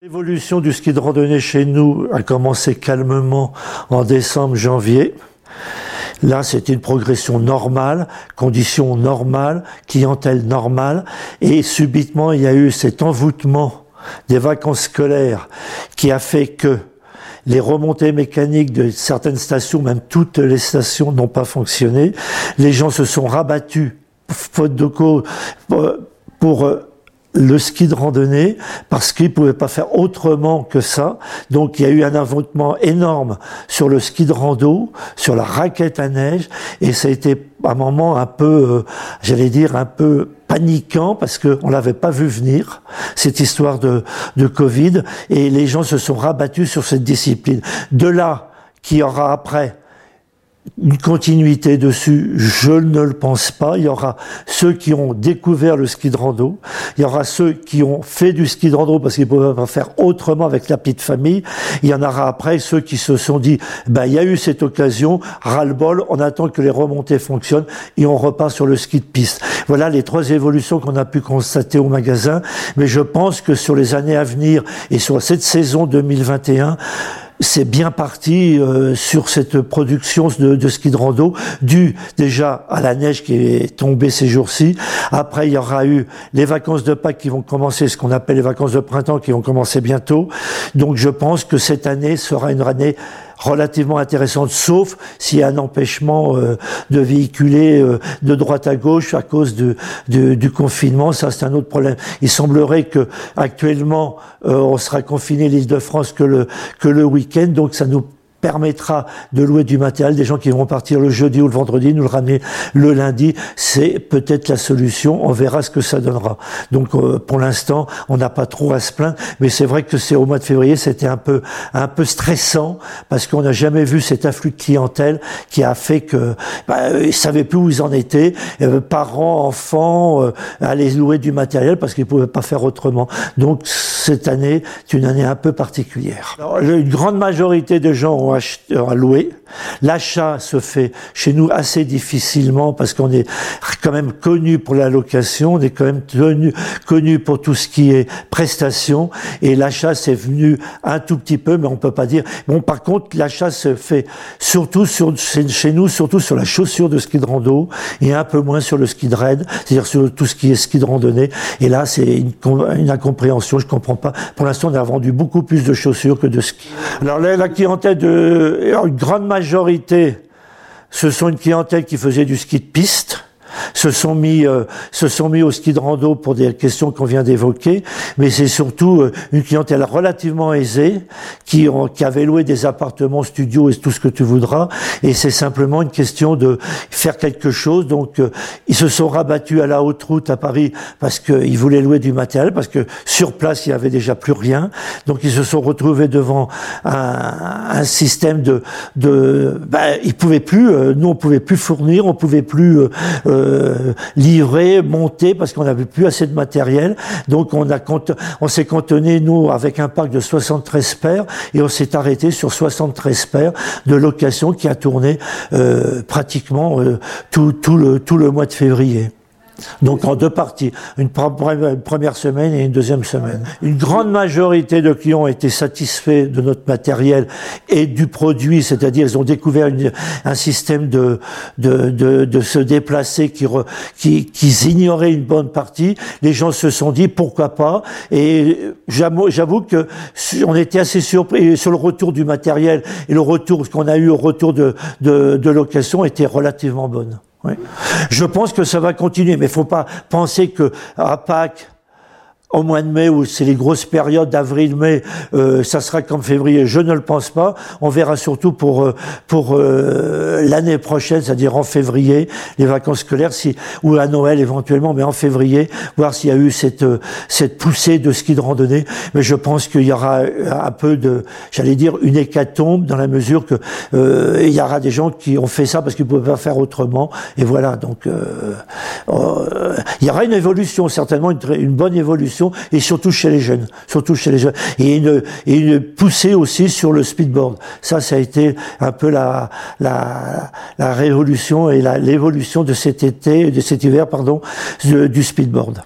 L'évolution du ski de randonnée chez nous a commencé calmement en décembre-janvier. Là, c'était une progression normale, conditions normales, clientèle normale, et subitement, il y a eu cet envoûtement des vacances scolaires qui a fait que les remontées mécaniques de certaines stations, même toutes les stations, n'ont pas fonctionné. Les gens se sont rabattus, faute de cause, pour euh, le ski de randonnée parce qu'ils pouvaient pas faire autrement que ça. Donc il y a eu un inventement énorme sur le ski de rando, sur la raquette à neige et ça a été un moment un peu, euh, j'allais dire un peu paniquant parce qu'on l'avait pas vu venir cette histoire de, de Covid et les gens se sont rabattus sur cette discipline. De là qui aura après une continuité dessus, je ne le pense pas. Il y aura ceux qui ont découvert le ski de rando, il y aura ceux qui ont fait du ski de rando parce qu'ils ne pouvaient pas faire autrement avec la petite famille. Il y en aura après ceux qui se sont dit, ben il y a eu cette occasion, ras-le-bol, on attend que les remontées fonctionnent et on repart sur le ski de piste. Voilà les trois évolutions qu'on a pu constater au magasin. Mais je pense que sur les années à venir et sur cette saison 2021, c'est bien parti euh, sur cette production de, de, ski de rando, dû déjà à la neige qui est tombée ces jours-ci. Après, il y aura eu les vacances de Pâques qui vont commencer, ce qu'on appelle les vacances de printemps, qui vont commencer bientôt. Donc, je pense que cette année sera une année relativement intéressante, sauf s'il y a un empêchement euh, de véhiculer euh, de droite à gauche à cause de, du confinement. Ça, c'est un autre problème. Il semblerait que actuellement, euh, on sera confiné l'Île-de-France que le que le week-end, donc ça nous permettra de louer du matériel, des gens qui vont partir le jeudi ou le vendredi, nous le ramener le lundi, c'est peut-être la solution, on verra ce que ça donnera. Donc euh, pour l'instant, on n'a pas trop à se plaindre, mais c'est vrai que c'est au mois de février, c'était un peu un peu stressant parce qu'on n'a jamais vu cet afflux de clientèle qui a fait que bah, ils savaient plus où ils en étaient, euh, parents, enfants euh, allaient louer du matériel parce qu'ils pouvaient pas faire autrement. Donc cette année, c'est une année un peu particulière. Alors, une grande majorité de gens ont à louer. L'achat se fait chez nous assez difficilement parce qu'on est quand même connu pour la location, on est quand même tenu, connu pour tout ce qui est prestation et l'achat c'est venu un tout petit peu, mais on peut pas dire. Bon, par contre, l'achat se fait surtout sur, chez nous, surtout sur la chaussure de ski de rando et un peu moins sur le ski de raid, c'est-à-dire sur tout ce qui est ski de randonnée. Et là, c'est une, incompréhension, je comprends pas. Pour l'instant, on a vendu beaucoup plus de chaussures que de ski. Alors la clientèle de, une grande majorité, ce sont une clientèle qui faisait du ski de piste, se sont mis euh, se sont mis au ski de rando pour des questions qu'on vient d'évoquer, mais c'est surtout euh, une clientèle relativement aisée qui ont, qui avait loué des appartements, studios et tout ce que tu voudras, et c'est simplement une question de faire quelque chose. Donc euh, ils se sont rabattus à la haute route à Paris parce qu'ils voulaient louer du matériel, parce que sur place il y avait déjà plus rien. Donc ils se sont retrouvés devant un, un système de de ben, ils pouvaient plus, nous on pouvait plus fournir, on pouvait plus euh, livrer, monter, parce qu'on n'avait plus assez de matériel. Donc on, a on s'est cantonné, nous, avec un parc de 73 paires, et on s'est arrêté sur 73 paires de location qui a tourné euh, pratiquement euh, tout, tout, le, tout le mois de février. Donc en deux parties, une première semaine et une deuxième semaine. Une grande majorité de clients ont été satisfaits de notre matériel et du produit, c'est-à-dire ils ont découvert une, un système de, de, de, de se déplacer qui, re, qui, qui ignorait une bonne partie. Les gens se sont dit pourquoi pas? Et j'avoue que on était assez surpris sur le retour du matériel et le retour qu'on a eu au retour de, de, de location était relativement bonne. Je pense que ça va continuer, mais il faut pas penser que à Pâques, au mois de mai, où c'est les grosses périodes d'avril-mai, euh, ça sera comme février. Je ne le pense pas. On verra surtout pour euh, pour euh, l'année prochaine, c'est-à-dire en février, les vacances scolaires, si ou à Noël éventuellement, mais en février, voir s'il y a eu cette cette poussée de ski de randonnée. Mais je pense qu'il y aura un peu de, j'allais dire, une hécatombe dans la mesure que il y aura des gens qui ont fait ça parce qu'ils ne pouvaient pas faire autrement. Et voilà, donc il y aura une évolution certainement, une, une bonne évolution et surtout chez les jeunes, surtout chez les jeunes. Et une, et une poussée aussi sur le speedboard. Ça, ça a été un peu la, la, la révolution et l'évolution de cet été, de cet hiver, pardon, du speedboard.